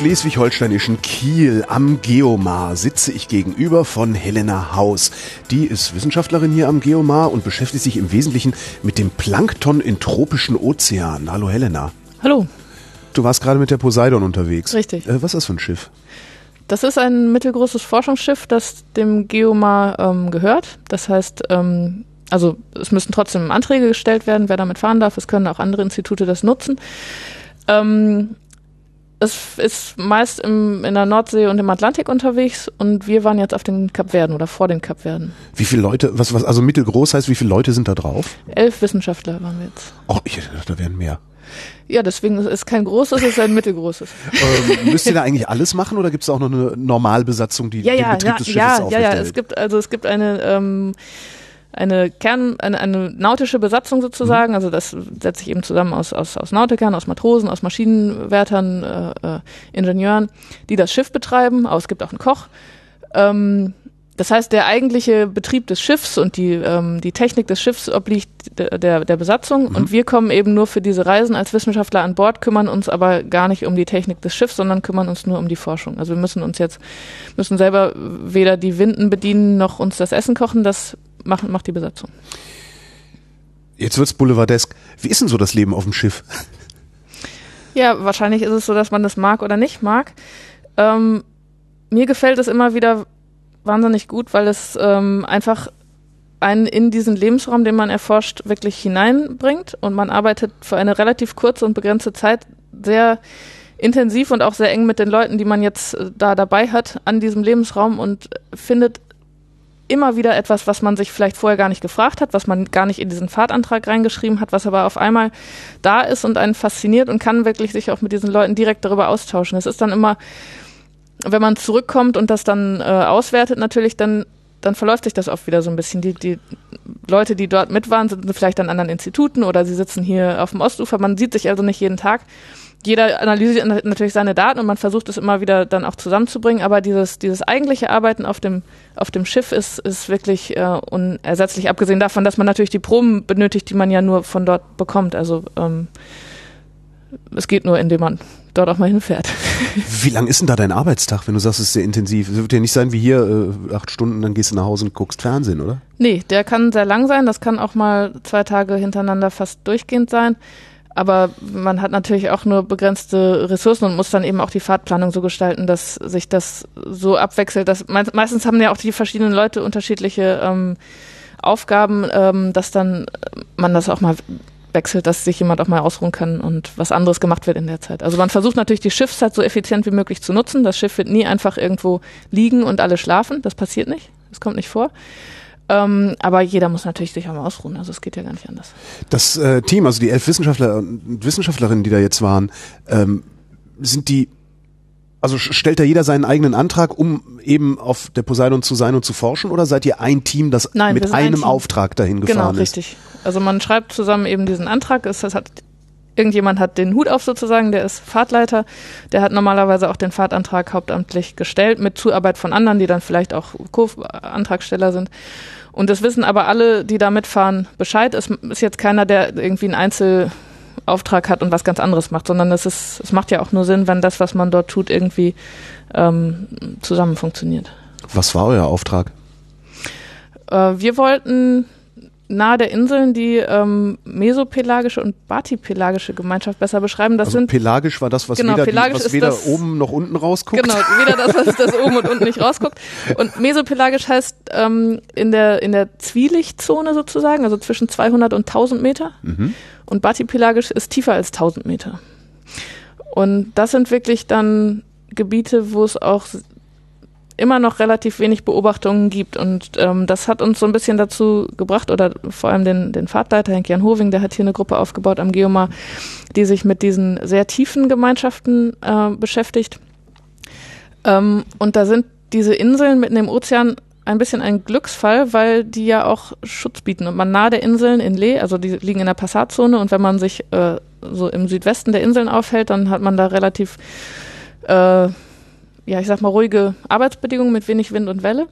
Schleswig-holsteinischen Kiel am Geomar sitze ich gegenüber von Helena Haus. Die ist Wissenschaftlerin hier am Geomar und beschäftigt sich im Wesentlichen mit dem Plankton in tropischen Ozeanen. Hallo Helena. Hallo. Du warst gerade mit der Poseidon unterwegs. Richtig. Äh, was ist das für ein Schiff? Das ist ein mittelgroßes Forschungsschiff, das dem Geomar ähm, gehört. Das heißt, ähm, also es müssen trotzdem Anträge gestellt werden, wer damit fahren darf. Es können auch andere Institute das nutzen. Ähm, es ist meist im, in der Nordsee und im Atlantik unterwegs und wir waren jetzt auf den Kapverden oder vor den Kapverden. Wie viele Leute, was, was, also mittelgroß heißt, wie viele Leute sind da drauf? Elf Wissenschaftler waren wir jetzt. Oh, ich dachte, da wären mehr. Ja, deswegen ist es kein großes, es ist ein mittelgroßes. ähm, müsst ihr da eigentlich alles machen oder gibt es auch noch eine Normalbesatzung, die ja, den ja, Betrieb ja, des Schiffes ja, ja, ja, es gibt also es gibt eine ähm, eine Kern, eine, eine nautische Besatzung sozusagen, also das setzt sich eben zusammen aus, aus, aus Nautikern, aus Matrosen, aus Maschinenwärtern, äh, äh, Ingenieuren, die das Schiff betreiben, aber es gibt auch einen Koch. Ähm, das heißt, der eigentliche Betrieb des Schiffs und die, ähm, die Technik des Schiffs obliegt der, der, der Besatzung. Und wir kommen eben nur für diese Reisen als Wissenschaftler an Bord, kümmern uns aber gar nicht um die Technik des Schiffs, sondern kümmern uns nur um die Forschung. Also wir müssen uns jetzt, müssen selber weder die Winden bedienen noch uns das Essen kochen, das macht, macht die Besatzung. Jetzt wird's boulevardesk. Wie ist denn so das Leben auf dem Schiff? Ja, wahrscheinlich ist es so, dass man das mag oder nicht mag. Ähm, mir gefällt es immer wieder wahnsinnig gut, weil es ähm, einfach einen in diesen Lebensraum, den man erforscht, wirklich hineinbringt und man arbeitet für eine relativ kurze und begrenzte Zeit sehr intensiv und auch sehr eng mit den Leuten, die man jetzt äh, da dabei hat, an diesem Lebensraum und findet immer wieder etwas, was man sich vielleicht vorher gar nicht gefragt hat, was man gar nicht in diesen Fahrtantrag reingeschrieben hat, was aber auf einmal da ist und einen fasziniert und kann wirklich sich auch mit diesen Leuten direkt darüber austauschen. Es ist dann immer, wenn man zurückkommt und das dann äh, auswertet, natürlich, dann, dann verläuft sich das oft wieder so ein bisschen. Die, die Leute, die dort mit waren, sind vielleicht an anderen Instituten oder sie sitzen hier auf dem Ostufer. Man sieht sich also nicht jeden Tag jeder analysiert natürlich seine Daten und man versucht es immer wieder dann auch zusammenzubringen, aber dieses, dieses eigentliche Arbeiten auf dem, auf dem Schiff ist, ist wirklich äh, unersetzlich, abgesehen davon, dass man natürlich die Proben benötigt, die man ja nur von dort bekommt. Also ähm, es geht nur, indem man dort auch mal hinfährt. Wie lang ist denn da dein Arbeitstag, wenn du sagst, es ist sehr intensiv? Es wird ja nicht sein wie hier, äh, acht Stunden, dann gehst du nach Hause und guckst Fernsehen, oder? Nee, der kann sehr lang sein, das kann auch mal zwei Tage hintereinander fast durchgehend sein. Aber man hat natürlich auch nur begrenzte Ressourcen und muss dann eben auch die Fahrtplanung so gestalten, dass sich das so abwechselt. Dass meistens haben ja auch die verschiedenen Leute unterschiedliche ähm, Aufgaben, ähm, dass dann man das auch mal wechselt, dass sich jemand auch mal ausruhen kann und was anderes gemacht wird in der Zeit. Also man versucht natürlich die Schiffszeit so effizient wie möglich zu nutzen. Das Schiff wird nie einfach irgendwo liegen und alle schlafen. Das passiert nicht. Das kommt nicht vor. Ähm, aber jeder muss natürlich sich auch mal ausruhen. Also es geht ja gar nicht anders. Das äh, Team, also die elf Wissenschaftler und Wissenschaftlerinnen, die da jetzt waren, ähm, sind die, also stellt da jeder seinen eigenen Antrag, um eben auf der Poseidon zu sein und zu forschen? Oder seid ihr ein Team, das Nein, mit ein einem Team. Auftrag dahin Genau, gefahren ist? richtig. Also man schreibt zusammen eben diesen Antrag. Es, das hat irgendjemand hat den Hut auf sozusagen, der ist Fahrtleiter, der hat normalerweise auch den Fahrtantrag hauptamtlich gestellt mit Zuarbeit von anderen, die dann vielleicht auch Co-Antragsteller sind. Und das wissen aber alle, die da mitfahren, Bescheid. Es ist jetzt keiner, der irgendwie einen Einzelauftrag hat und was ganz anderes macht, sondern es ist, es macht ja auch nur Sinn, wenn das, was man dort tut, irgendwie ähm, zusammen funktioniert. Was war euer Auftrag? Äh, wir wollten nahe der Inseln die ähm, mesopelagische und batipelagische Gemeinschaft besser beschreiben. Das also sind pelagisch war das, was Genau, weder, die, was ist weder das- oben noch unten rausguckt. Genau, weder das, was das oben und unten nicht rausguckt. Und mesopelagisch heißt ähm, in der in der Zwielichtzone sozusagen, also zwischen 200 und 1000 Meter. Mhm. Und batipelagisch ist tiefer als 1000 Meter. Und das sind wirklich dann Gebiete, wo es auch immer noch relativ wenig Beobachtungen gibt. Und ähm, das hat uns so ein bisschen dazu gebracht, oder vor allem den, den Fahrtleiter Henk-Jan Hoving, der hat hier eine Gruppe aufgebaut am Geomar, die sich mit diesen sehr tiefen Gemeinschaften äh, beschäftigt. Ähm, und da sind diese Inseln mitten im Ozean ein bisschen ein Glücksfall, weil die ja auch Schutz bieten. Und man nahe der Inseln in Lee, also die liegen in der Passatzone und wenn man sich äh, so im Südwesten der Inseln aufhält, dann hat man da relativ, äh, ja, ich sag mal, ruhige Arbeitsbedingungen mit wenig Wind und Welle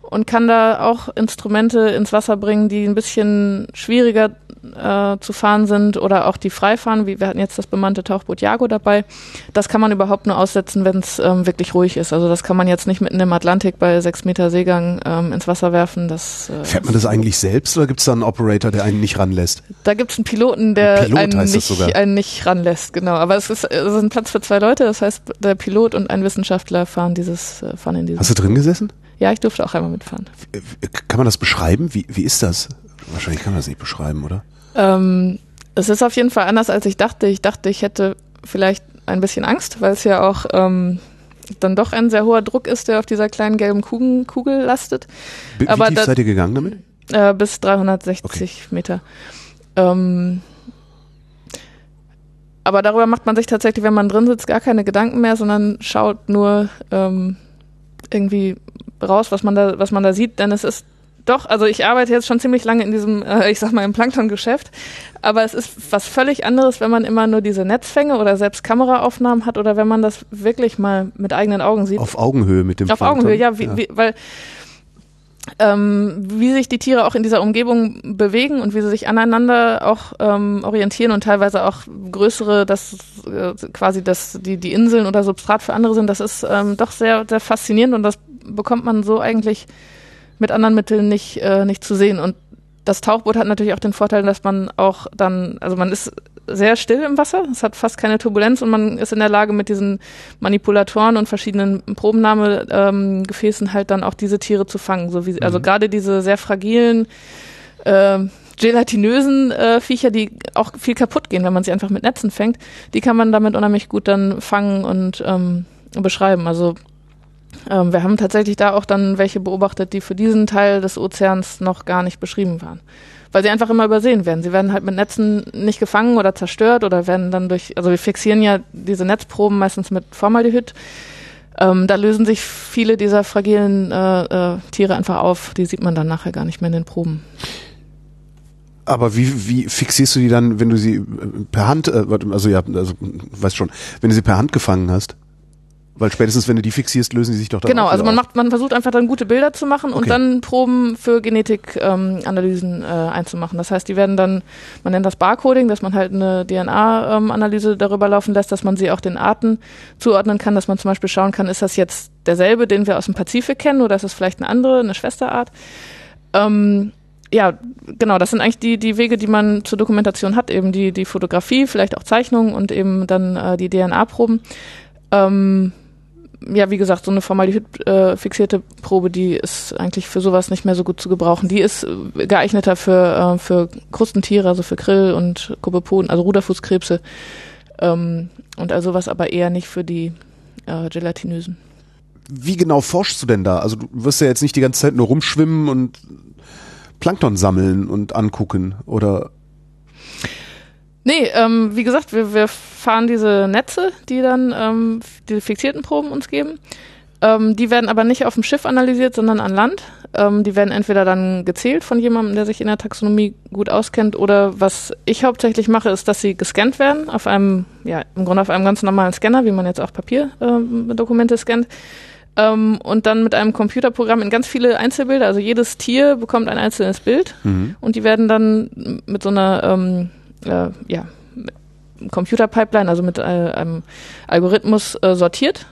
und kann da auch Instrumente ins Wasser bringen, die ein bisschen schwieriger äh, zu fahren sind oder auch die frei fahren, wie wir hatten jetzt das bemannte Tauchboot Jago dabei. Das kann man überhaupt nur aussetzen, wenn es ähm, wirklich ruhig ist. Also das kann man jetzt nicht mitten im Atlantik bei sechs Meter Seegang ähm, ins Wasser werfen. Das, äh, Fährt man das eigentlich selbst oder gibt es da einen Operator, der einen nicht ranlässt? Da gibt es einen Piloten, der Pilot einen, nicht, einen nicht ranlässt, genau. Aber es ist, es ist ein Platz für zwei Leute, das heißt, der Pilot und ein Wissenschaftler fahren dieses, äh, fahren in dieses. Hast du drin gesessen? Ja, ich durfte auch einmal mitfahren. Kann man das beschreiben? Wie, wie ist das? Wahrscheinlich kann man das nicht beschreiben, oder? Ähm, es ist auf jeden Fall anders, als ich dachte. Ich dachte, ich hätte vielleicht ein bisschen Angst, weil es ja auch ähm, dann doch ein sehr hoher Druck ist, der auf dieser kleinen gelben Kugel, Kugel lastet. Wie, Aber tief da, seid ihr gegangen damit? Äh, bis 360 okay. Meter. Ähm, aber darüber macht man sich tatsächlich, wenn man drin sitzt, gar keine Gedanken mehr, sondern schaut nur ähm, irgendwie raus, was man da, was man da sieht, denn es ist doch, also ich arbeite jetzt schon ziemlich lange in diesem, äh, ich sag mal, im Plankton-Geschäft, aber es ist was völlig anderes, wenn man immer nur diese Netzfänge oder selbst Kameraaufnahmen hat oder wenn man das wirklich mal mit eigenen Augen sieht. Auf Augenhöhe mit dem Auf Plankton. Augenhöhe, ja, wie, ja. Wie, weil ähm, wie sich die Tiere auch in dieser Umgebung bewegen und wie sie sich aneinander auch ähm, orientieren und teilweise auch größere, das äh, quasi das die die Inseln oder Substrat für andere sind, das ist ähm, doch sehr sehr faszinierend und das bekommt man so eigentlich mit anderen Mitteln nicht, äh, nicht zu sehen. Und das Tauchboot hat natürlich auch den Vorteil, dass man auch dann, also man ist sehr still im Wasser, es hat fast keine Turbulenz und man ist in der Lage, mit diesen Manipulatoren und verschiedenen Probennahmegefäßen ähm, halt dann auch diese Tiere zu fangen. So wie, also mhm. gerade diese sehr fragilen, äh, gelatinösen äh, Viecher, die auch viel kaputt gehen, wenn man sie einfach mit Netzen fängt, die kann man damit unheimlich gut dann fangen und ähm, beschreiben. Also ähm, wir haben tatsächlich da auch dann welche beobachtet, die für diesen Teil des Ozeans noch gar nicht beschrieben waren. Weil sie einfach immer übersehen werden. Sie werden halt mit Netzen nicht gefangen oder zerstört oder werden dann durch, also wir fixieren ja diese Netzproben meistens mit Formaldehyd. Ähm, da lösen sich viele dieser fragilen äh, äh, Tiere einfach auf. Die sieht man dann nachher gar nicht mehr in den Proben. Aber wie, wie fixierst du die dann, wenn du sie äh, per Hand, äh, also ja, also weißt schon, wenn du sie per Hand gefangen hast? Weil spätestens, wenn du die fixierst, lösen die sich doch dann Genau, also man macht, man versucht einfach dann gute Bilder zu machen und dann Proben für Genetikanalysen ähm, äh, einzumachen. Das heißt, die werden dann, man nennt das Barcoding, dass man halt eine DNA-Analyse ähm, darüber laufen lässt, dass man sie auch den Arten zuordnen kann, dass man zum Beispiel schauen kann, ist das jetzt derselbe, den wir aus dem Pazifik kennen, oder ist das vielleicht eine andere, eine Schwesterart? Ähm, ja, genau, das sind eigentlich die, die Wege, die man zur Dokumentation hat, eben die, die Fotografie, vielleicht auch Zeichnungen und eben dann äh, die DNA-Proben. Ähm, ja, wie gesagt, so eine Formaldehyd äh, fixierte Probe, die ist eigentlich für sowas nicht mehr so gut zu gebrauchen. Die ist äh, geeigneter für, äh, für Krustentiere, also für Krill und Kopepoden, also Ruderfußkrebse ähm, und also was aber eher nicht für die äh, gelatinösen. Wie genau forschst du denn da? Also du wirst ja jetzt nicht die ganze Zeit nur rumschwimmen und Plankton sammeln und angucken, oder? Nee, ähm, wie gesagt, wir, wir fahren diese Netze, die dann ähm, die fixierten Proben uns geben. Ähm, die werden aber nicht auf dem Schiff analysiert, sondern an Land. Ähm, die werden entweder dann gezählt von jemandem, der sich in der Taxonomie gut auskennt, oder was ich hauptsächlich mache, ist, dass sie gescannt werden auf einem, ja, im Grunde auf einem ganz normalen Scanner, wie man jetzt auch Papierdokumente ähm, scannt. Ähm, und dann mit einem Computerprogramm in ganz viele Einzelbilder. Also jedes Tier bekommt ein einzelnes Bild mhm. und die werden dann mit so einer ähm, äh, ja, Computerpipeline, also mit äh, einem Algorithmus äh, sortiert.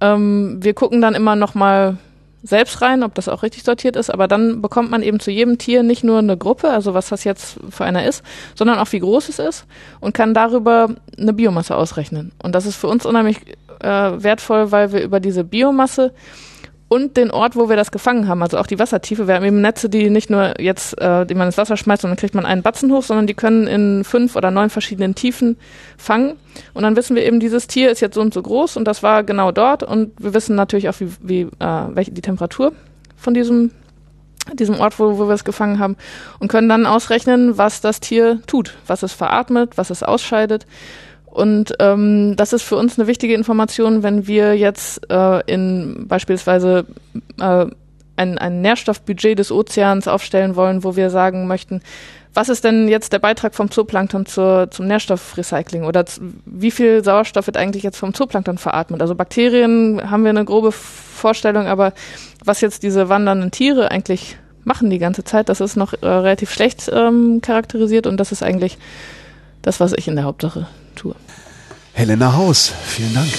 Ähm, wir gucken dann immer noch mal selbst rein, ob das auch richtig sortiert ist, aber dann bekommt man eben zu jedem Tier nicht nur eine Gruppe, also was das jetzt für einer ist, sondern auch wie groß es ist und kann darüber eine Biomasse ausrechnen. Und das ist für uns unheimlich äh, wertvoll, weil wir über diese Biomasse und den Ort, wo wir das gefangen haben, also auch die Wassertiefe. Wir haben eben Netze, die nicht nur jetzt, äh, die man ins Wasser schmeißt und dann kriegt man einen Batzen hoch, sondern die können in fünf oder neun verschiedenen Tiefen fangen. Und dann wissen wir eben, dieses Tier ist jetzt so und so groß und das war genau dort. Und wir wissen natürlich auch, wie, wie äh, welche die Temperatur von diesem diesem Ort, wo, wo wir es gefangen haben und können dann ausrechnen, was das Tier tut, was es veratmet, was es ausscheidet Und ähm, das ist für uns eine wichtige Information, wenn wir jetzt äh, in beispielsweise äh, ein, ein Nährstoffbudget des Ozeans aufstellen wollen, wo wir sagen möchten, was ist denn jetzt der Beitrag vom Zooplankton zur, zum Nährstoffrecycling oder wie viel Sauerstoff wird eigentlich jetzt vom Zooplankton veratmet? Also Bakterien haben wir eine grobe Vorstellung, aber was jetzt diese wandernden Tiere eigentlich machen die ganze Zeit, das ist noch äh, relativ schlecht ähm, charakterisiert und das ist eigentlich das, was ich in der Hauptsache tue. Helena Haus, vielen Dank.